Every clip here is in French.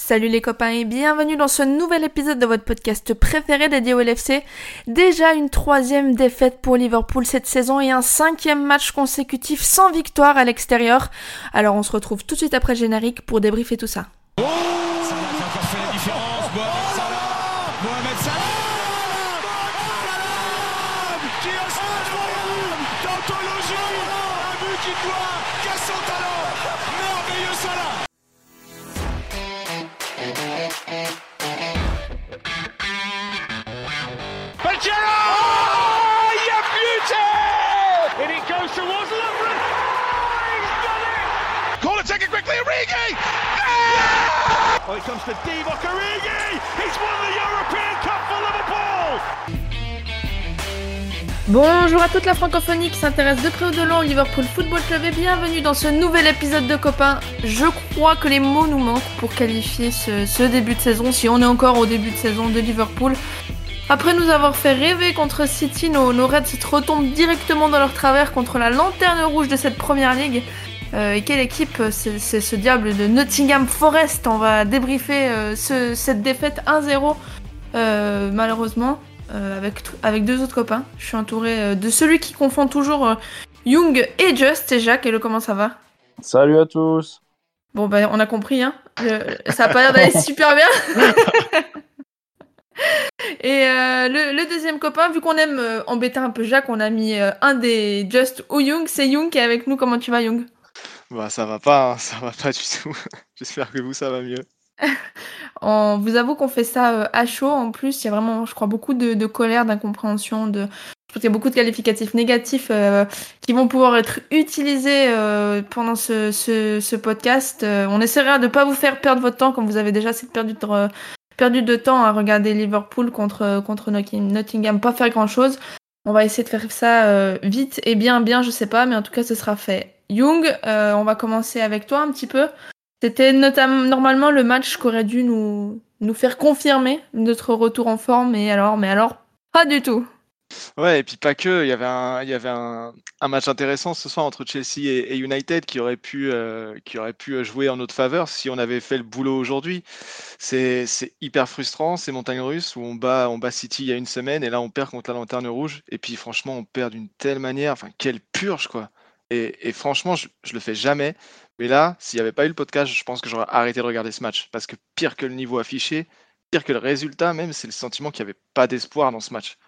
Salut les copains et bienvenue dans ce nouvel épisode de votre podcast préféré dédié au LFC. Déjà une troisième défaite pour Liverpool cette saison et un cinquième match consécutif sans victoire à l'extérieur. Alors on se retrouve tout de suite après générique pour débriefer tout ça. Bonjour à toute la francophonie qui s'intéresse de près ou de loin au Liverpool Football Club et bienvenue dans ce nouvel épisode de Copains. Je crois que les mots nous manquent pour qualifier ce, début de saison, si on est encore au début de saison de Liverpool. Après nous avoir fait rêver contre City, nos, nos Reds se retombent directement dans leur travers contre la lanterne rouge de cette première ligue. Euh, et quelle équipe c'est ce diable de Nottingham Forest On va débriefer euh, cette défaite 1-0 euh, malheureusement avec, avec deux autres copains. Je suis entouré de celui qui confond toujours Young et Just, c'est Jacques. Hello, comment ça va? Salut à tous Bon bah on a compris, hein. ça a pas l'air d'aller super bien Et le, le, deuxième copain, vu qu'on aime embêter un peu Jacques, on a mis un des Just ou Young. C'est Young qui est avec nous. Comment tu vas, Young? Bah ça va pas, hein, ça va pas du tout. J'espère que vous ça va mieux. On vous avoue qu'on fait ça euh, à chaud. En plus, il y a vraiment, je crois, beaucoup de, colère, d'incompréhension, de. Je pense qu'il y a beaucoup de qualificatifs négatifs euh, qui vont pouvoir être utilisés euh, pendant ce, ce, podcast. on essaiera de ne pas vous faire perdre votre temps, comme vous avez déjà assez perdu de, perdu de temps à regarder Liverpool contre, contre Nottingham, pas faire grand chose. On va essayer de faire ça vite et bien, bien, je sais pas, mais en tout cas, ce sera fait. Young, euh, on va commencer avec toi un petit peu. C'était notamment normalement le match qu'aurait dû nous, nous faire confirmer notre retour en forme, mais alors, mais alors, pas du tout. Ouais, et puis pas que, il y avait un, y match intéressant ce soir entre Chelsea et, United qui aurait, pu, euh, pu jouer en notre faveur si on avait fait le boulot aujourd'hui. C'est hyper frustrant, ces montagnes russes où on bat, on City il y a une semaine et là on perd contre la lanterne rouge. Et puis franchement, on perd d'une telle manière, enfin, quelle purge quoi. Et, franchement, je, je, le fais jamais. Mais là, s'il n'y avait pas eu le podcast, je pense que j'aurais arrêté de regarder ce match. Parce que pire que le niveau affiché, pire que le résultat même, c'est le sentiment qu'il n'y avait pas d'espoir dans ce match.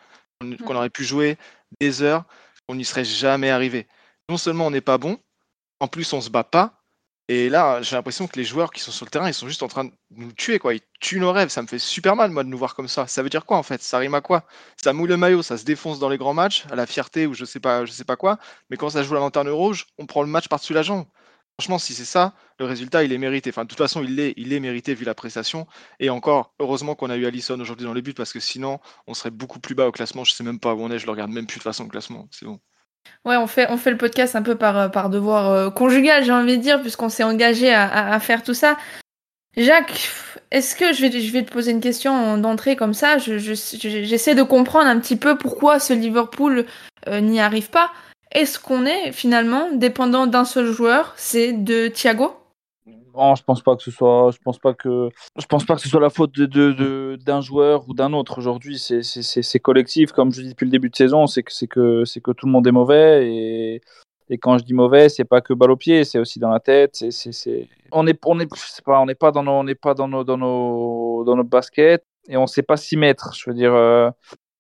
Qu'on aurait pu jouer des heures, on n'y serait jamais arrivé. Non seulement on n'est pas bon, en plus on se bat pas. Et là, j'ai l'impression que les joueurs qui sont sur le terrain, ils sont juste en train de nous tuer, quoi. Ils tuent nos rêves. Ça me fait super mal, moi, de nous voir comme ça. Ça veut dire quoi, en fait? Ça rime à quoi? Ça mouille le maillot, ça se défonce dans les grands matchs, à la fierté ou je sais pas, je sais pas quoi. Mais quand ça joue la lanterne rouge, on prend le match par-dessus la jambe. Franchement, si c'est ça, le résultat, il est mérité. Enfin, de toute façon, il est, il est mérité vu la prestation. Et encore, heureusement qu'on a eu Allison aujourd'hui dans les buts parce que sinon, on serait beaucoup plus bas au classement. Je sais même pas où on est, je le regarde même plus de façon le classement. C'est bon. Ouais, on fait, on fait le podcast un peu par, euh, par devoir euh, conjugal, j'ai envie de dire, puisqu'on s'est engagé à, à, faire tout ça. Jacques, est-ce que je vais, je vais te poser une question d'entrée comme ça J'essaie de comprendre un petit peu pourquoi ce Liverpool euh, n'y arrive pas. Est-ce qu'on est finalement dépendant d'un seul joueur C'est de Thiago? Non, je pense pas que ce soit, je pense pas que, je pense pas que ce soit la faute de, de, d'un joueur ou d'un autre. Aujourd'hui, c'est, c'est, c'est, collectif, comme je dis depuis le début de saison, c'est que, c'est que, c'est que tout le monde est mauvais et, et quand je dis mauvais, c'est pas que balle au pied, c'est aussi dans la tête. C'est, c'est. On est, on est, pas, on n'est pas dans nos, on n'est pas dans nos, dans nos, dans nos baskets et on sait pas s'y mettre. Je veux dire, euh,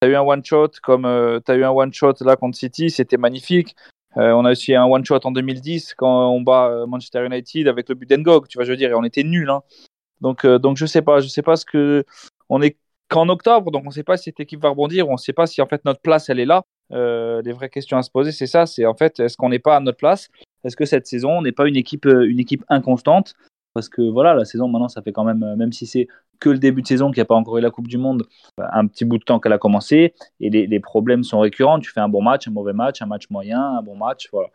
tu as eu un one shot comme euh, tu as eu un one shot là contre City, c'était magnifique. Euh, on a aussi un one shot en 2010 quand on bat euh, Manchester United avec le but d'Engog, tu vois, je veux dire, et on était nuls. Hein. Donc, donc je sais pas, je sais pas ce que on est qu'en octobre, donc on ne sait pas si cette équipe va rebondir, on ne sait pas si en fait notre place elle est là. les vraies questions à se poser, c'est ça, c'est en fait est-ce qu'on n'est pas à notre place? Est-ce que cette saison on n'est pas une équipe, une équipe inconstante? Parce que voilà, la saison maintenant, ça fait quand même, même si c'est que le début de saison, qu'il n'y a pas encore eu la Coupe du Monde, un petit bout de temps qu'elle a commencé, et les, problèmes sont récurrents. Tu fais un bon match, un mauvais match, un match moyen, un bon match, voilà.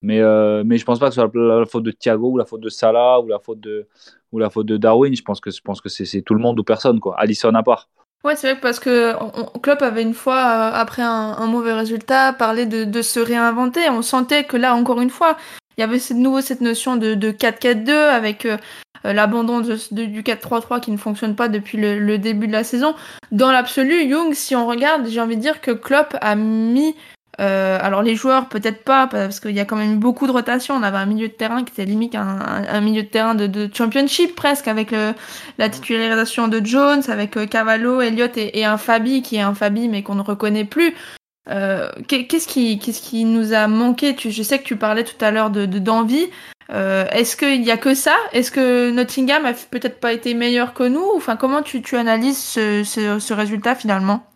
Mais, euh, je pense pas que ce soit la, faute de Thiago ou la faute de Salah ou la faute de, ou la faute de Darwin. Je pense que, que c'est tout le monde ou personne, quoi. Allison à part. Ouais, c'est vrai parce que Klopp avait une fois, euh, après un, mauvais résultat, parlé de, de, se réinventer. On sentait que là, encore une fois, il y avait de nouveau cette notion de, 4-4-2 avec, euh, l'abandon du 4-3-3 qui ne fonctionne pas depuis le, début de la saison. Dans l'absolu, Young, si on regarde, j'ai envie de dire que Klopp a mis euh, alors les joueurs peut-être pas parce qu'il y a quand même eu beaucoup de rotation. On avait un milieu de terrain qui était limite un, milieu de terrain de, championship presque avec le, la titularisation de Jones, avec euh, Cavallo, Elliott et, un Fabi qui est un Fabi mais qu'on ne reconnaît plus. Euh, qu'est-ce qui, qu'est-ce qui nous a manqué? Tu, Je sais que tu parlais tout à l'heure de, d'envie. Est-ce qu'il y a que ça? Est-ce que Nottingham a peut-être pas été meilleur que nous? Enfin, comment tu, analyses ce, résultat finalement?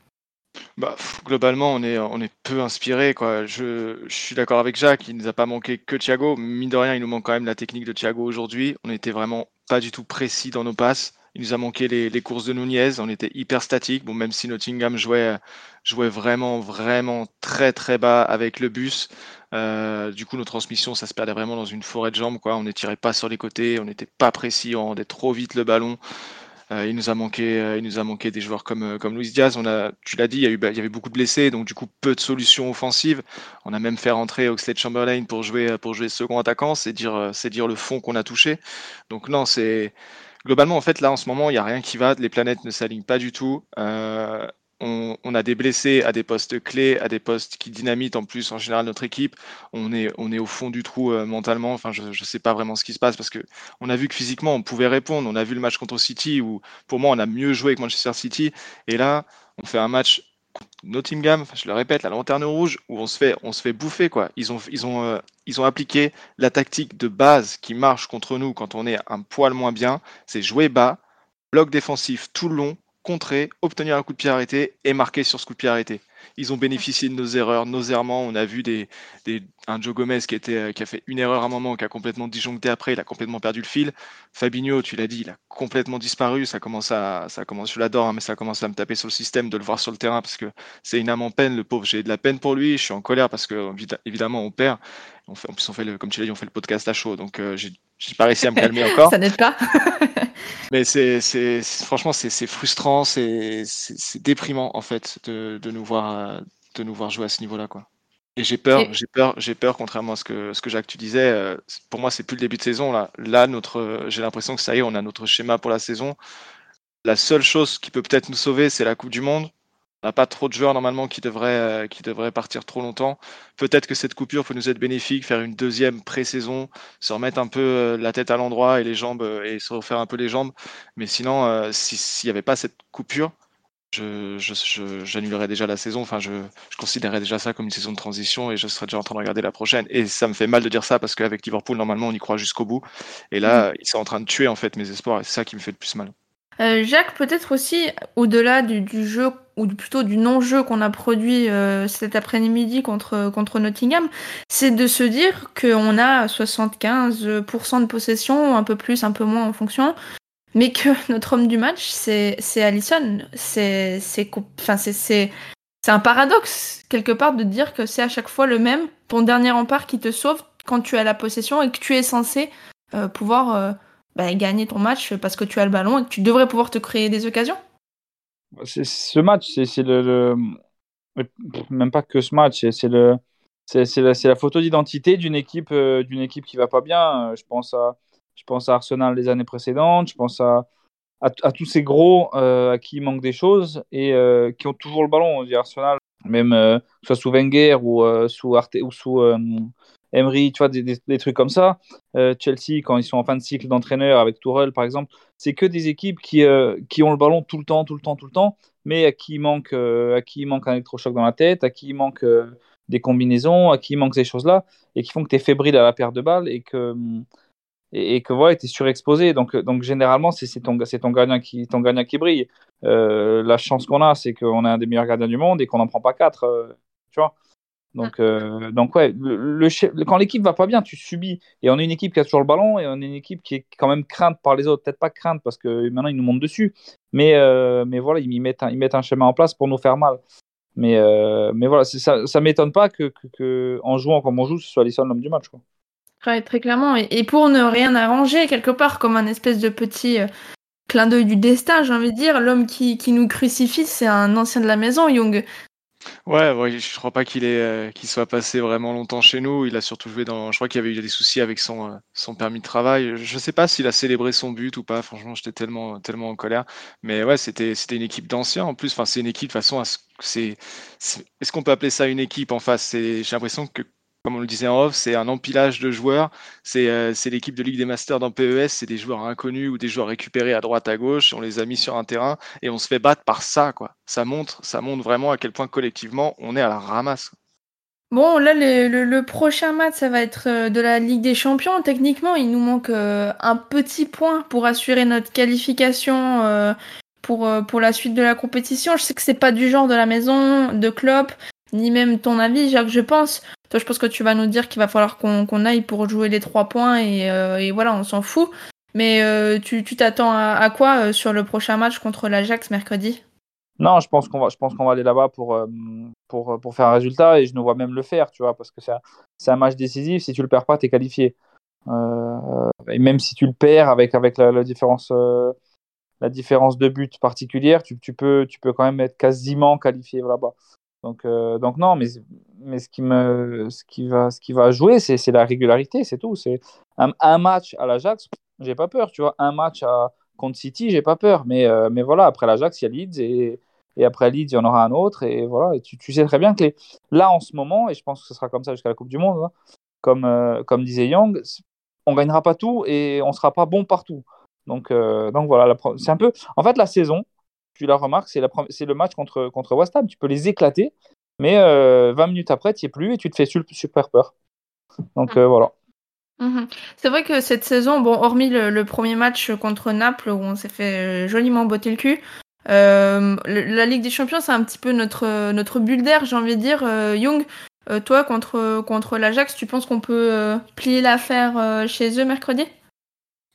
Bah, globalement, on est, on est peu inspiré. Quoi. Je, je suis d'accord avec Jacques, il nous a pas manqué que Thiago. Mine de rien, il nous manque quand même la technique de Thiago aujourd'hui. On n'était vraiment pas du tout précis dans nos passes. Il nous a manqué les, courses de Nunez. On était hyper statique. Bon, même si Nottingham jouait, jouait vraiment, vraiment très, très bas avec le bus. Euh, du coup, nos transmissions, ça se perdait vraiment dans une forêt de jambes. Quoi. On ne tirait pas sur les côtés. On n'était pas précis. On rendait trop vite le ballon. Euh, il nous a manqué, euh, il nous a manqué des joueurs comme euh, comme Luis Diaz. On a, tu l'as dit, bah, il y avait beaucoup de blessés, donc du coup peu de solutions offensives. On a même fait rentrer Oxlade Chamberlain pour jouer pour jouer second attaquant. C'est dire c'est dire le fond qu'on a touché. Donc non, c'est globalement en fait là en ce moment il y a rien qui va. Les planètes ne s'alignent pas du tout. Euh, on, a des blessés à des postes clés, à des postes qui dynamitent en plus en général notre équipe. On est, on est au fond du trou euh, mentalement. Enfin, je ne sais pas vraiment ce qui se passe parce que on a vu que physiquement on pouvait répondre. On a vu le match contre City où pour moi on a mieux joué que Manchester City. Et là, on fait un match Nottingham, je le répète, la lanterne rouge, où on se fait, on se fait bouffer quoi. Ils ont, euh, ils ont appliqué la tactique de base qui marche contre nous quand on est un poil moins bien, c'est jouer bas, bloc défensif tout le long, contrer, obtenir un coup de pied arrêté et marquer sur ce coup de pied arrêté. Ils ont bénéficié de nos erreurs, nos errements. On a vu des, un Joe Gomez euh, qui a fait une erreur à un moment, qui a complètement disjoncté après, il a complètement perdu le fil. Fabinho, tu l'as dit, il a complètement disparu. Ça commence ça commence, je l'adore, hein, mais ça commence à me taper sur le système de le voir sur le terrain parce que c'est une âme en peine. Le pauvre, j'ai de la peine pour lui. Je suis en colère parce que évidemment on perd. On fait, en plus, on fait le, comme tu l'as dit, on fait le podcast à chaud, donc euh, j'ai pas réussi à me calmer encore. ça n'aide pas. Mais c'est, franchement, c'est, frustrant, c'est, déprimant en fait de, de, nous voir, de nous voir jouer à ce niveau-là, quoi. Et j'ai peur, j'ai peur, j'ai peur, contrairement à ce que, ce que Jacques tu disais. Euh, pour moi, c'est plus le début de saison là. Là, notre, j'ai l'impression que ça y est, on a notre schéma pour la saison. La seule chose qui peut peut-être nous sauver, c'est la Coupe du Monde. N'a pas trop de joueurs normalement qui devraient, euh, qui devraient partir trop longtemps. Peut-être que cette coupure peut nous être bénéfique, faire une deuxième pré-saison, se remettre un peu euh, la tête à l'endroit et les jambes euh, et se refaire un peu les jambes. Mais sinon, s'il n'y avait pas cette coupure, j'annulerais déjà la saison. Enfin, je, considérerais déjà ça comme une saison de transition et je serais déjà en train de regarder la prochaine. Et ça me fait mal de dire ça parce qu'avec Liverpool, normalement, on y croit jusqu'au bout. Et là, mmh. ils sont en train de tuer en fait mes espoirs et c'est ça qui me fait le plus mal. Euh, Jacques, peut-être aussi, au-delà du, jeu, ou plutôt du non-jeu qu'on a produit euh, cet après-midi contre, contre Nottingham, c'est de se dire qu'on a 75% de possession, un peu plus, un peu moins en fonction, mais que notre homme du match, c'est Allison. C'est un paradoxe, quelque part, de dire que c'est à chaque fois le même, ton dernier rempart qui te sauve quand tu as la possession et que tu es censé euh, pouvoir bah, gagner ton match parce que tu as le ballon et que tu devrais pouvoir te créer des occasions Ce match, c'est le, Même pas que ce match, c'est le. C'est la, photo d'identité d'une équipe, euh, d'une équipe qui va pas bien. Je pense à, je pense à Arsenal les années précédentes. Je pense à, à, tous ces gros euh, à qui il manque des choses et euh, qui ont toujours le ballon. On dit Arsenal, même soit sous Wenger ou sous Arte ou sous Emery, tu vois, des, trucs comme ça. Euh, Chelsea, quand ils sont en fin de cycle d'entraîneur avec Tourelle, par exemple, c'est que des équipes qui, euh, qui ont le ballon tout le temps, tout le temps, tout le temps, mais à qui il manque, euh, à qui il manque un électrochoc dans la tête, à qui il manque des combinaisons, à qui il manque ces choses-là, et qui font que tu es fébrile à la paire de balles et que, et, que voilà, tu es surexposé. Donc, donc généralement, c'est ton, ton, qui, ton gardien qui brille. la chance qu'on a, c'est qu'on est un des meilleurs gardiens du monde et qu'on n'en prend pas quatre. tu vois donc, euh, donc ouais, le, quand l'équipe va pas bien, tu subis. Et on est une équipe qui a toujours le ballon et on est une équipe qui est quand même crainte par les autres. Peut-être pas crainte parce que maintenant ils nous montent dessus, mais, euh, mais voilà, ils mettent, un, ils mettent un schéma en place pour nous faire mal. Mais, euh, mais voilà, ça, ça m'étonne pas que, que, en jouant comme on joue, ce soit Alisson l'homme du match. Quoi. Ouais, très clairement. Et, pour ne rien arranger, quelque part, comme un espèce de petit clin d'œil du destin, j'ai envie de dire, l'homme qui, qui nous crucifie, c'est un ancien de la maison, Young. Ouais, ouais, je crois pas euh, qu'il soit passé vraiment longtemps chez nous. Il a surtout joué dans. Je crois qu'il y avait eu des soucis avec son, euh, permis de travail. Je sais pas s'il a célébré son but ou pas. Franchement, j'étais tellement, en colère. Mais ouais, c'était, une équipe d'anciens en plus. Enfin, c'est une équipe de façon. C'est, est-ce qu'on peut appeler ça une équipe en face? J'ai l'impression que comme on le disait en off, c'est un empilage de joueurs. C'est euh, l'équipe de Ligue des Masters dans PES, c'est des joueurs inconnus ou des joueurs récupérés à droite, à gauche. On les a mis sur un terrain et on se fait battre par ça. Quoi. Ça, montre, ça montre vraiment à quel point collectivement on est à la ramasse. Bon, là, le, prochain match, ça va être euh, de la Ligue des Champions. Techniquement, il nous manque euh, un petit point pour assurer notre qualification pour, la suite de la compétition. Je sais que c'est pas du genre de la maison, de Klopp, ni même ton avis, Jacques, je pense. Toi, je pense que tu vas nous dire qu'il va falloir qu'on aille pour jouer les trois points et, euh, voilà, on s'en fout. Mais euh, tu t'attends à, quoi euh, sur le prochain match contre l'Ajax mercredi? Non, je pense qu'on va, aller là-bas pour, faire un résultat et je nous vois même le faire, tu vois, parce que c'est un, match décisif. Si tu le perds pas, tu es qualifié. et même si tu le perds avec, la, différence de but particulière, tu peux quand même être quasiment qualifié là-bas. Donc, euh, donc non, mais, ce, qui me, ce, qui va, ce qui va jouer, c'est la régularité, c'est tout. C'est un, match à l'Ajax, j'ai pas peur, tu vois. Un match à, contre City, j'ai pas peur. Mais, euh, voilà, après l'Ajax, il y a Leeds et, après Leeds, il y en aura un autre. Et voilà, tu, sais très bien que là, en ce moment, et je pense que ce sera comme ça jusqu'à la Coupe du Monde, hein, comme, euh, comme disait Young, on gagnera pas tout et on sera pas bon partout. Donc, donc voilà, c'est un peu. En fait, la saison, tu la remarques, c'est, le match contre, contre West Ham. Tu peux les éclater, mais 20 euh, minutes après, tu n'y es plus et tu te fais super peur. Donc euh, voilà. Mhm. C'est vrai que cette saison, bon, hormis le, premier match contre Naples où on s'est fait euh, joliment botter le cul, la Ligue des Champions, c'est un petit peu notre, notre bulle d'air, j'ai envie de dire. Young, toi, contre, contre l'Ajax, tu penses qu'on peut plier l'affaire chez eux mercredi?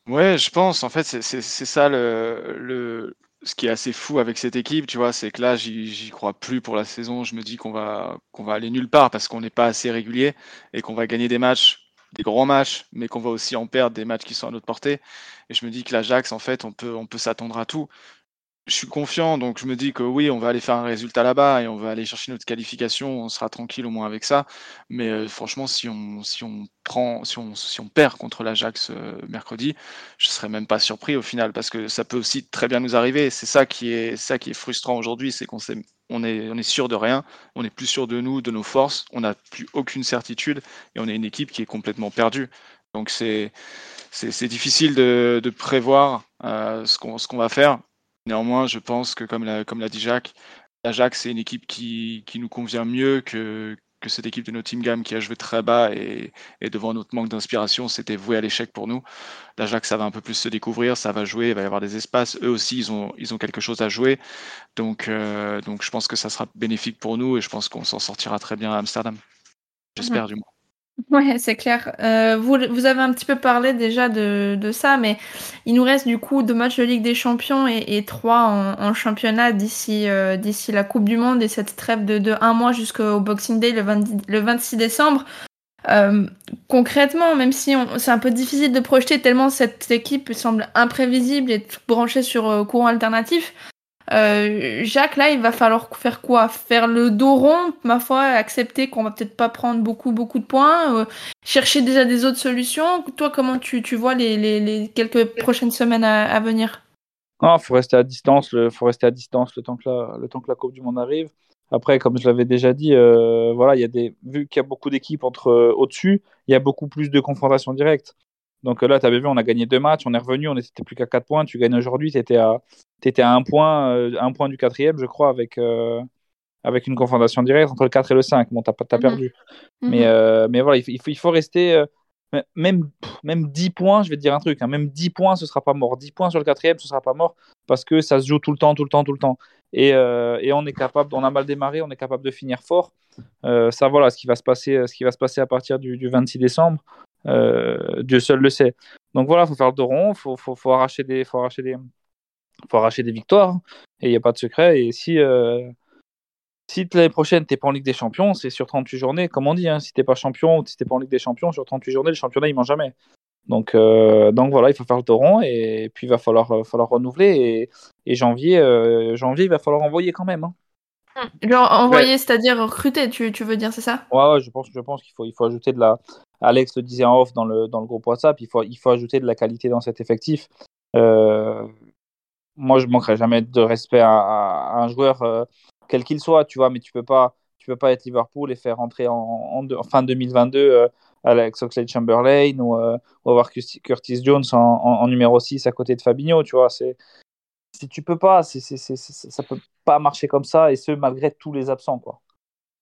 Ouais, je pense. En fait, c'est ça le, ce qui est assez fou avec cette équipe, tu vois, c'est que là, j'y crois plus pour la saison. Je me dis qu'on va, qu'on va aller nulle part parce qu'on n'est pas assez régulier et qu'on va gagner des matchs, des grands matchs, mais qu'on va aussi en perdre des matchs qui sont à notre portée. Et je me dis que l'Ajax, en fait, on peut, on peut s'attendre à tout je suis confiant, donc je me dis que oui, on va aller faire un résultat là-bas et on va aller chercher notre qualification. On sera tranquille au moins avec ça. Mais euh, franchement, si on, si on prend, si on, si on perd contre l'Ajax euh, mercredi, je serais même pas surpris au final parce que ça peut aussi très bien nous arriver. C'est ça qui est, ça qui est frustrant aujourd'hui, c'est qu'on on est, on est sûr de rien, on est plus sûr de nous, de nos forces, on n'a plus aucune certitude et on est une équipe qui est complètement perdue. Donc c'est, c'est, difficile de, de prévoir euh, ce qu'on, ce qu'on va faire. Néanmoins, je pense que, comme l'a, comme l'a dit Jacques, l'Ajax, c'est une équipe qui, qui nous convient mieux que, que cette équipe de Nottingham qui a joué très bas et, et devant notre manque d'inspiration, c'était voué à l'échec pour nous. L'Ajax, ça va un peu plus se découvrir, ça va jouer, il va y avoir des espaces. Eux aussi, ils ont, ils ont quelque chose à jouer. Donc, euh, donc je pense que ça sera bénéfique pour nous et je pense qu'on s'en sortira très bien à Amsterdam. J'espère mhm. du moins. Ouais, c'est clair. Euh, vous, vous avez un petit peu parlé déjà de, de, ça, mais il nous reste du coup deux matchs de Ligue des Champions et, trois en, championnat d'ici euh, d'ici la Coupe du Monde et cette trêve de, de un mois jusqu'au Boxing Day le, 20, le 26 décembre. Euh, concrètement, même si c'est un peu difficile de projeter tellement cette équipe semble imprévisible et branchée sur courant alternatif, euh, Jacques, là, il va falloir faire quoi? Faire le dos rond, ma foi, accepter qu'on va peut-être pas prendre beaucoup, beaucoup de points, euh, chercher déjà des autres solutions. Toi, comment tu, tu vois les, les, quelques prochaines semaines à, venir? Il faut rester à distance. Il faut rester à distance le temps que la, le temps que la Coupe du Monde arrive. Après, comme je l'avais déjà dit, euh, voilà, il y a des, vu qu'il y a beaucoup d'équipes entre au-dessus, il y a beaucoup plus de confrontations directes. Donc là, tu avais vu, on a gagné deux matchs, on est revenu, on n'était plus qu'à 4 points. Tu gagnes aujourd'hui, tu étais, à, étais à un point, euh, un point du quatrième, je crois, avec, euh, avec une confrontation directe entre le 4 et le 5. Bon, tu as, mhm. perdu. Mais, mhm. euh, mais voilà, il faut, il faut rester. même, même 10 points, je vais te dire un truc, hein, même 10 points, ce sera pas mort. 10 points sur le quatrième, ce sera pas mort parce que ça se joue tout le temps, tout le temps, tout le temps. Et, et on est capable, on a mal démarré, on est capable de finir fort. ça, voilà, ce qui va se passer, ce qui va se passer à partir du, du 26 décembre. Euh, Dieu seul le sait. Donc voilà, il faut faire le dos rond, il faut, faut, faut, arracher des, faut, arracher des, faut arracher des victoires, et il n'y a pas de secret. Et si, euh, si l'année prochaine, tu n'es pas en Ligue des Champions, c'est sur 38 journées, comme on dit, hein, si tu n'es pas champion ou si tu n'es pas en Ligue des Champions, sur 38 journées, le championnat, il ne ment jamais. Donc, euh, donc voilà, il faut faire le rond, et puis il va falloir, falloir renouveler. Et, et janvier, janvier, il va falloir envoyer quand même. Hein. Genre envoyer, c'est-à-dire recruter, tu, tu, veux dire, c'est ça? Ouais, ouais, je pense, je pense qu'il faut, il faut ajouter de la. Alex le disait en off dans le, dans le groupe WhatsApp, il faut, il faut ajouter de la qualité dans cet effectif. Euh, moi, je manquerai jamais de respect à, un joueur, euh, quel qu'il soit, tu vois, mais tu peux pas, tu peux pas être Liverpool et faire rentrer en, fin 2022 euh, Alex Oxlade-Chamberlain ou, euh, ou, avoir Curtis Jones en, numéro 6 à côté de Fabinho, tu vois, c'est si tu peux pas, c'est, c'est, ça peut pas marcher comme ça, et ce, malgré tous les absents, quoi.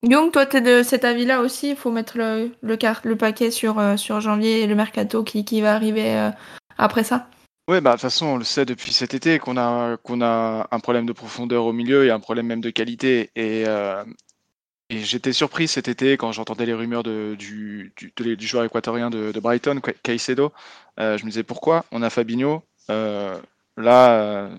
Young, toi, tu es de cet avis-là aussi? Il faut mettre le, paquet sur, euh, sur janvier et le mercato qui, qui va arriver euh, après ça? Oui, bah, de toute façon, on le sait depuis cet été qu'on a, qu'on a un problème de profondeur au milieu et un problème même de qualité. Et, euh, et j'étais surpris cet été quand j'entendais les rumeurs de, du, du, du, joueur équatorien de, Brighton, Caicedo. je me disais pourquoi? On a Fabinho. là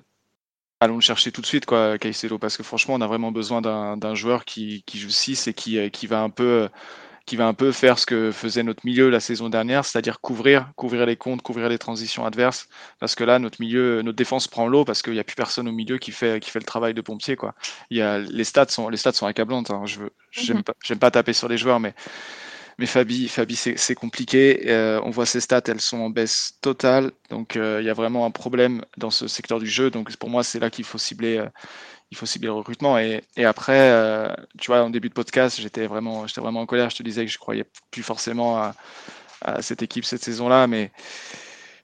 allons le chercher tout de suite, quoi, Caicedo, parce que franchement, on a vraiment besoin d'un joueur qui, qui, joue 6 et qui, euh, qui, va un peu, qui va un peu faire ce que faisait notre milieu la saison dernière, c'est-à-dire couvrir, couvrir les comptes, couvrir les transitions adverses, parce que là, notre milieu, notre défense prend l'eau parce qu'il n'y a plus personne au milieu qui fait, qui fait le travail de pompier, quoi. Il y a, les stats sont, les stats sont accablantes. Hein. Je pas, j'aime pas taper sur les joueurs, mais mais Fabi, Fabi c'est compliqué. Euh, on voit ses stats, elles sont en baisse totale. Donc euh, il y a vraiment un problème dans ce secteur du jeu. Donc pour moi, c'est là qu'il faut cibler. Euh, il faut cibler le recrutement. Et, et après, euh, tu vois, en début de podcast, j'étais vraiment, j'étais vraiment en colère. Je te disais que je croyais plus forcément à, cette équipe cette saison-là, mais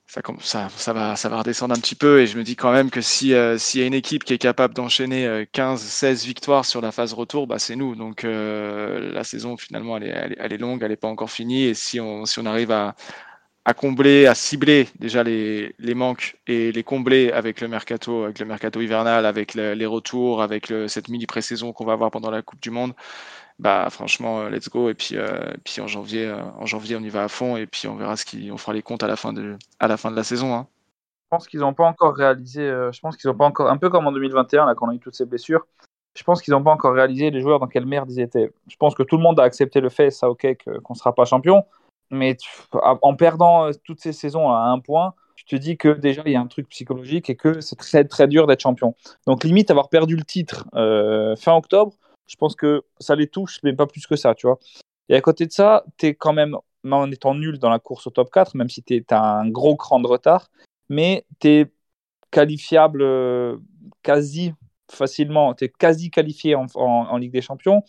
ça, ça, ça, va, ça va redescendre un petit peu. Et je me dis quand même que euh, s'il y a une équipe qui est capable d'enchaîner 15, euh, 16 victoires sur la phase retour, bah, c'est nous. Donc la saison finalement elle est, elle est, elle est longue, elle n'est pas encore finie. Et si on, si on arrive à, à combler, à cibler déjà les, les manques et les combler avec le mercato, avec le mercato hivernal, avec le, les retours, avec cette mini pré-saison qu'on va avoir pendant la Coupe du Monde, bah franchement euh, let's go. Et puis euh, puis en janvier euh, en janvier on y va à fond et puis on verra ce qui on fera les comptes à la fin de à la fin de la saison hein. je pense qu'ils n'ont pas encore réalisé je pense qu'ils n'ont pas encore un peu comme en 2021 là quand on a eu toutes ces blessures je pense qu'ils n'ont pas encore réalisé les joueurs dans quelle merde ils étaient. Je pense que tout le monde a accepté le fait ça ok qu'on ne sera pas champion mais en perdant toutes ces saisons à un point tu te dis que déjà il y a un truc psychologique et que c'est très très dur d'être champion donc limite avoir perdu le titre euh, fin octobre je pense que ça les touche, mais pas plus que ça, tu vois. Et à côté de ça, tu es quand même, en étant nul dans la course au top 4, même si tu as un gros cran de retard, mais tu es qualifiable euh, quasi facilement, tu es quasi qualifié en, Ligue des Champions.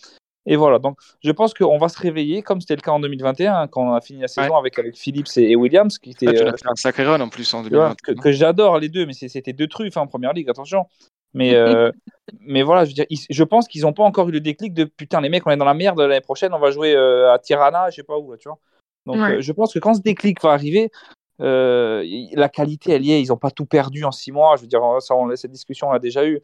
Et voilà, donc je pense qu'on va se réveiller, comme c'était le cas en 2021, quand on a fini la saison ouais. avec, avec Phillips et, et, Williams. Qui était, ah, tu as fait un sacré run en plus en 2021. Que, que j'adore les deux, mais c'était deux trucs hein, en première ligue, attention. Mais, euh, mais voilà, je, veux dire, je pense qu'ils n'ont pas encore eu le déclic de putain, les mecs, on est dans la merde l'année prochaine, on va jouer euh, à Tirana, je sais pas où, là, tu vois. Donc ouais. euh, je pense que quand ce déclic va arriver, euh, la qualité, elle y est, ils n'ont pas tout perdu en six mois. Je veux dire, ça, on, cette discussion, on l'a déjà eu.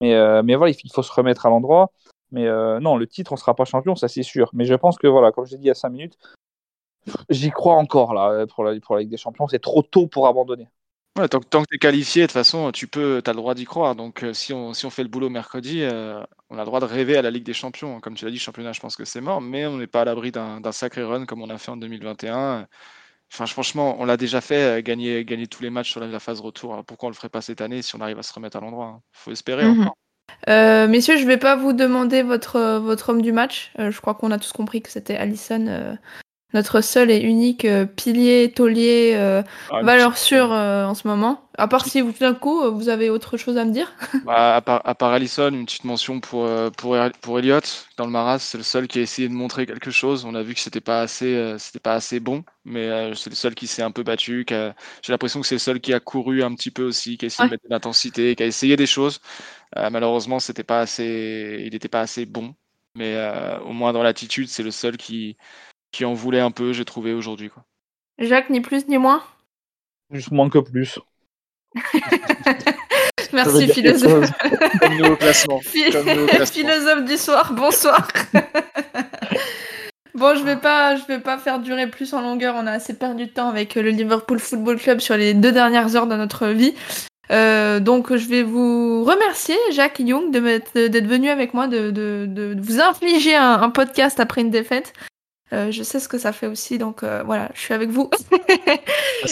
Mais, euh, mais voilà, il faut se remettre à l'endroit. Mais euh, non, le titre, on ne sera pas champion, ça c'est sûr. Mais je pense que, voilà, comme je l'ai dit il y a cinq minutes, j'y crois encore là pour la, pour la Ligue des Champions. C'est trop tôt pour abandonner. Ouais, tant, tant, que tu es qualifié, de toute façon, tu peux, as le droit d'y croire. Donc, euh, si, on, si on fait le boulot mercredi, euh, on a le droit de rêver à la Ligue des Champions. Comme tu l'as dit, championnat, je pense que c'est mort, mais on n'est pas à l'abri d'un sacré run comme on a fait en 2021. Enfin, franchement, on l'a déjà fait, gagner, gagner tous les matchs sur la, la phase retour. Alors, pourquoi on le ferait pas cette année si on arrive à se remettre à l'endroit Il faut espérer Mhm. mm -hmm. encore. Euh, messieurs, je vais pas vous demander votre, votre homme du match. Euh, je crois qu'on a tous compris que c'était Allison, euh, notre seul et unique euh, pilier, taulier, euh, ah, valeur sûre euh, en ce moment. À part si vous, tout d'un coup, vous avez autre chose à me dire. bah, à, part, à part Allison, une petite mention pour, pour, pour Elliott dans le Maras. C'est le seul qui a essayé de montrer quelque chose. On a vu que c'était pas assez, c'était pas assez bon, mais c'est le seul qui s'est un peu battu. J'ai l'impression que c'est le seul qui a couru un petit peu aussi, qui a essayé ouais. de mettre de l'intensité, qui a essayé des choses. malheureusement, c'était pas assez, il n'était pas assez bon. Mais au moins dans l'attitude, c'est le seul qui, qui en voulait un peu, j'ai trouvé aujourd'hui. Quoi. Jacques, ni plus ni moins? Plus moins que plus. Merci, philosophe. Comme nous au classement. philosophe du soir, bonsoir. bon, je vais pas, je vais pas faire durer plus en longueur. On a assez perdu de temps avec le Liverpool Football Club sur les deux dernières heures de notre vie. Euh, donc je vais vous remercier Jacques Young d'être venu avec moi, de, de, de vous infliger un, un, podcast après une défaite. Euh, je sais ce que ça fait aussi, donc euh, voilà, je suis avec vous. Ah,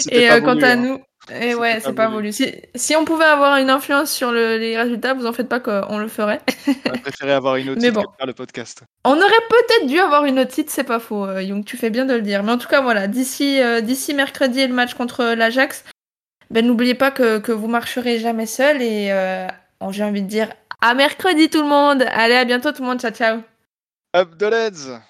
et euh, quant à nous, Et ouais, c'est pas voulu. Si, on pouvait avoir une influence sur les résultats, vous en faites pas qu'on le ferait. On préféré avoir une que faire le podcast. On aurait peut-être dû avoir une autre titre, c'est pas faux, Young. Tu fais bien de le dire. Mais en tout cas, voilà, d'ici d'ici mercredi le match contre l'Ajax, ben n'oubliez pas que, que, vous marcherez jamais seul et j'ai envie de dire à mercredi tout le monde. Allez, à bientôt tout le monde. Ciao, ciao. Up the Leds